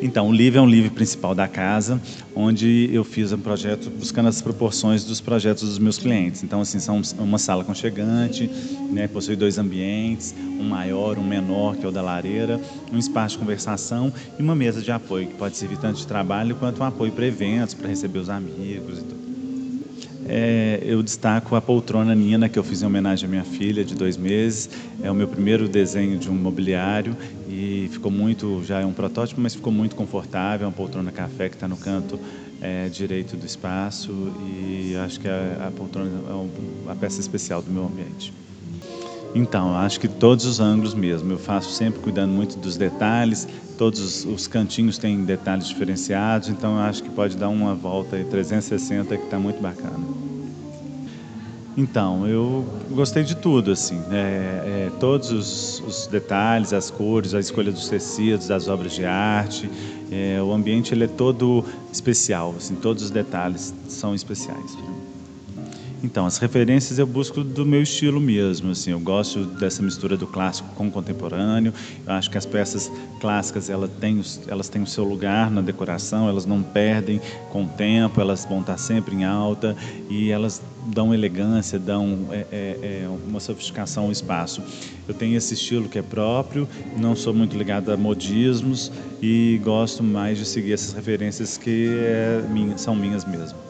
Então, o livro é um livro principal da casa, onde eu fiz um projeto buscando as proporções dos projetos dos meus clientes. Então, assim, são uma sala conchegante, né, possui dois ambientes, um maior, um menor, que é o da lareira, um espaço de conversação e uma mesa de apoio, que pode servir tanto de trabalho quanto um apoio para eventos, para receber os amigos e tudo. É, eu destaco a poltrona Nina, que eu fiz em homenagem à minha filha de dois meses. É o meu primeiro desenho de um mobiliário e ficou muito, já é um protótipo, mas ficou muito confortável. É uma poltrona café que está no canto é, direito do espaço e acho que a, a poltrona é a peça especial do meu ambiente. Então, acho que todos os ângulos mesmo. Eu faço sempre cuidando muito dos detalhes. Todos os cantinhos têm detalhes diferenciados, então eu acho que pode dar uma volta aí 360 que está muito bacana. Então, eu gostei de tudo, assim, é, é, todos os, os, detalhes, as cores, a escolha dos tecidos, das obras de arte, é, o ambiente ele é todo especial, assim, todos os detalhes são especiais. Então, as referências eu busco do meu estilo mesmo, assim, eu gosto dessa mistura do clássico com o contemporâneo. Eu acho que as peças clássicas elas têm, elas têm o seu lugar na decoração, elas não perdem com o tempo, elas vão estar sempre em alta e elas dão elegância, dão é, é, é uma sofisticação ao espaço. Eu tenho esse estilo que é próprio, não sou muito ligado a modismos e gosto mais de seguir essas referências que é, são minhas mesmo.